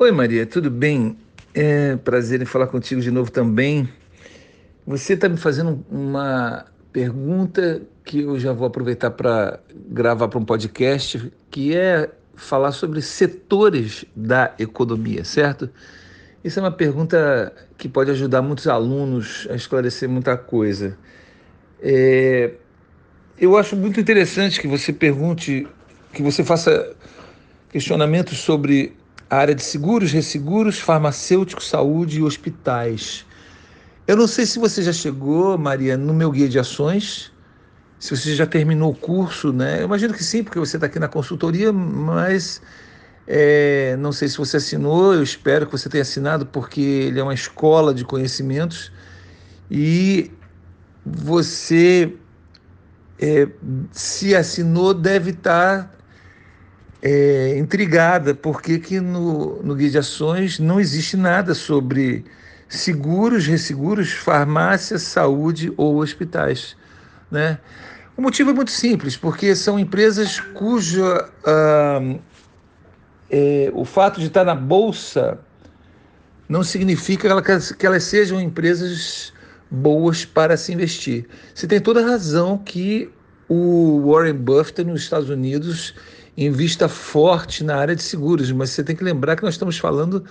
Oi, Maria, tudo bem? É prazer em falar contigo de novo também. Você está me fazendo uma pergunta que eu já vou aproveitar para gravar para um podcast, que é falar sobre setores da economia, certo? Isso é uma pergunta que pode ajudar muitos alunos a esclarecer muita coisa. É, eu acho muito interessante que você pergunte, que você faça questionamentos sobre a área de seguros, resseguros, farmacêuticos, saúde e hospitais. Eu não sei se você já chegou, Maria, no meu guia de ações, se você já terminou o curso, né? Eu imagino que sim, porque você está aqui na consultoria, mas é, não sei se você assinou, eu espero que você tenha assinado, porque ele é uma escola de conhecimentos e você, é, se assinou, deve estar tá é, intrigada porque que no, no Guia de Ações não existe nada sobre seguros, resseguros, farmácias, saúde ou hospitais. Né? O motivo é muito simples, porque são empresas cuja ah, é, o fato de estar na bolsa não significa que elas, que elas sejam empresas boas para se investir. Você tem toda a razão que o Warren Buffett nos Estados Unidos invista forte na área de seguros, mas você tem que lembrar que nós estamos falando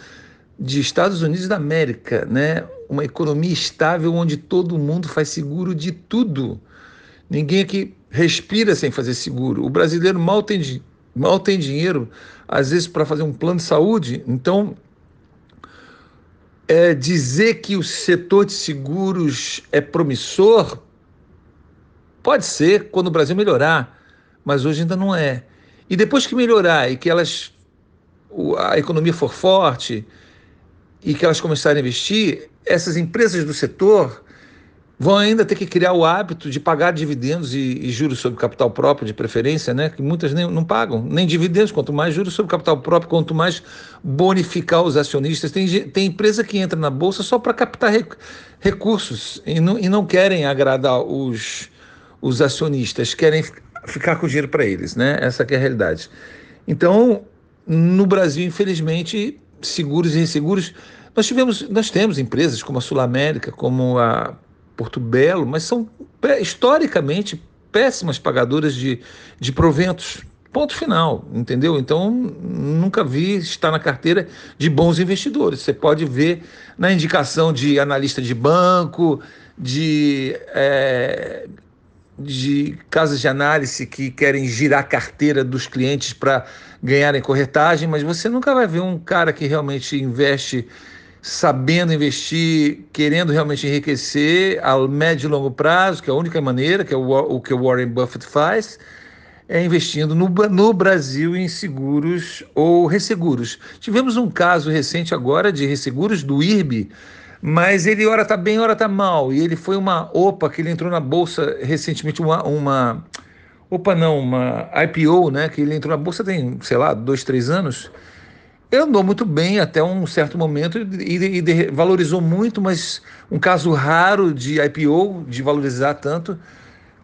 de Estados Unidos da América, né? Uma economia estável onde todo mundo faz seguro de tudo. Ninguém aqui respira sem fazer seguro. O brasileiro mal tem, mal tem dinheiro, às vezes, para fazer um plano de saúde. Então, é, dizer que o setor de seguros é promissor pode ser quando o Brasil melhorar, mas hoje ainda não é. E depois que melhorar e que elas a economia for forte e que elas começarem a investir, essas empresas do setor vão ainda ter que criar o hábito de pagar dividendos e, e juros sobre capital próprio, de preferência, né? que muitas nem, não pagam, nem dividendos, quanto mais juros sobre capital próprio, quanto mais bonificar os acionistas. Tem, tem empresa que entra na Bolsa só para captar rec, recursos e não, e não querem agradar os, os acionistas, querem ficar com dinheiro para eles, né? Essa é a realidade. Então, no Brasil, infelizmente, seguros e inseguros, nós tivemos, nós temos empresas como a Sul América, como a Porto Belo, mas são historicamente péssimas pagadoras de, de proventos. Ponto final, entendeu? Então, nunca vi estar na carteira de bons investidores. Você pode ver na indicação de analista de banco, de é, de casas de análise que querem girar a carteira dos clientes para ganharem corretagem, mas você nunca vai ver um cara que realmente investe sabendo investir, querendo realmente enriquecer a médio e longo prazo, que é a única maneira, que é o, o que o Warren Buffett faz, é investindo no, no Brasil em seguros ou resseguros. Tivemos um caso recente agora de resseguros do IRB, mas ele ora está bem, ora está mal. E ele foi uma OPA que ele entrou na bolsa recentemente, uma, uma OPA não, uma IPO, né? Que ele entrou na bolsa tem, sei lá, dois, três anos. Ele andou muito bem até um certo momento e, e valorizou muito, mas um caso raro de IPO, de valorizar tanto,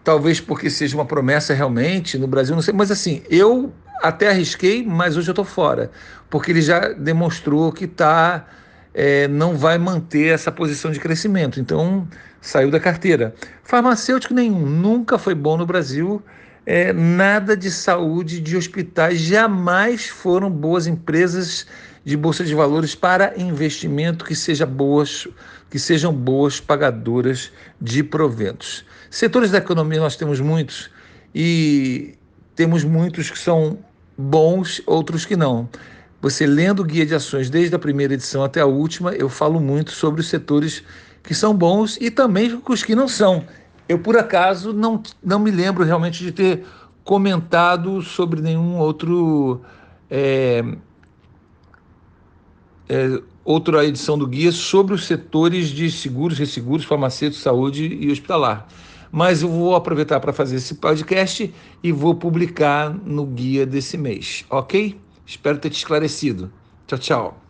talvez porque seja uma promessa realmente no Brasil, não sei, mas assim, eu até arrisquei, mas hoje eu estou fora, porque ele já demonstrou que está é, não vai manter essa posição de crescimento. Então, saiu da carteira. Farmacêutico nenhum, nunca foi bom no Brasil. É, nada de saúde, de hospitais, jamais foram boas empresas de bolsa de valores para investimento que, seja boas, que sejam boas pagadoras de proventos. Setores da economia nós temos muitos e temos muitos que são bons, outros que não. Você lendo o guia de ações desde a primeira edição até a última, eu falo muito sobre os setores que são bons e também os que não são. Eu, por acaso, não, não me lembro realmente de ter comentado sobre nenhum outro. É, é, outra edição do guia sobre os setores de seguros, resseguros, farmacêuticos, saúde e hospitalar. Mas eu vou aproveitar para fazer esse podcast e vou publicar no guia desse mês, ok? Espero ter te esclarecido. Tchau, tchau.